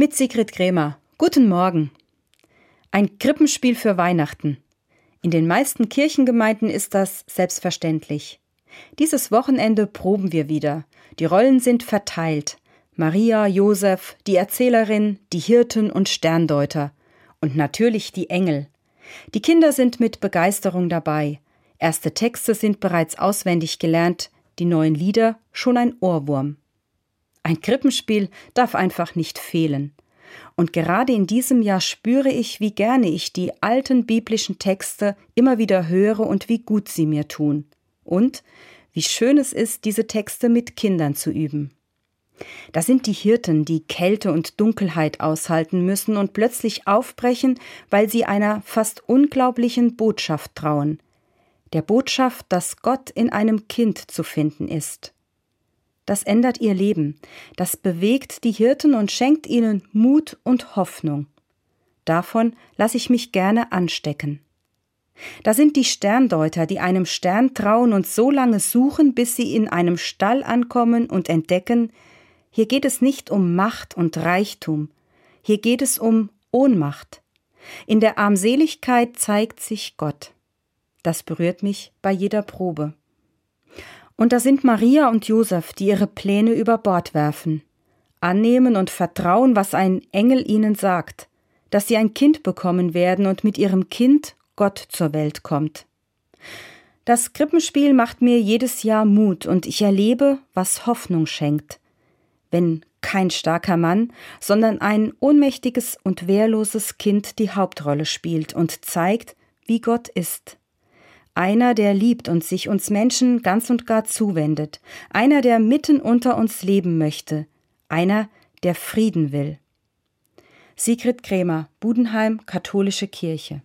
Mit Sigrid Krämer. Guten Morgen. Ein Krippenspiel für Weihnachten. In den meisten Kirchengemeinden ist das selbstverständlich. Dieses Wochenende proben wir wieder. Die Rollen sind verteilt. Maria, Josef, die Erzählerin, die Hirten und Sterndeuter. Und natürlich die Engel. Die Kinder sind mit Begeisterung dabei. Erste Texte sind bereits auswendig gelernt, die neuen Lieder schon ein Ohrwurm. Ein Krippenspiel darf einfach nicht fehlen. Und gerade in diesem Jahr spüre ich, wie gerne ich die alten biblischen Texte immer wieder höre und wie gut sie mir tun. Und wie schön es ist, diese Texte mit Kindern zu üben. Da sind die Hirten, die Kälte und Dunkelheit aushalten müssen und plötzlich aufbrechen, weil sie einer fast unglaublichen Botschaft trauen. Der Botschaft, dass Gott in einem Kind zu finden ist. Das ändert ihr Leben, das bewegt die Hirten und schenkt ihnen Mut und Hoffnung. Davon lasse ich mich gerne anstecken. Da sind die Sterndeuter, die einem Stern trauen und so lange suchen, bis sie in einem Stall ankommen und entdecken, hier geht es nicht um Macht und Reichtum, hier geht es um Ohnmacht. In der Armseligkeit zeigt sich Gott. Das berührt mich bei jeder Probe. Und da sind Maria und Josef, die ihre Pläne über Bord werfen, annehmen und vertrauen, was ein Engel ihnen sagt, dass sie ein Kind bekommen werden und mit ihrem Kind Gott zur Welt kommt. Das Krippenspiel macht mir jedes Jahr Mut und ich erlebe, was Hoffnung schenkt, wenn kein starker Mann, sondern ein ohnmächtiges und wehrloses Kind die Hauptrolle spielt und zeigt, wie Gott ist. Einer, der liebt und sich uns Menschen ganz und gar zuwendet, einer, der mitten unter uns leben möchte, einer, der Frieden will. Sigrid Krämer, Budenheim, Katholische Kirche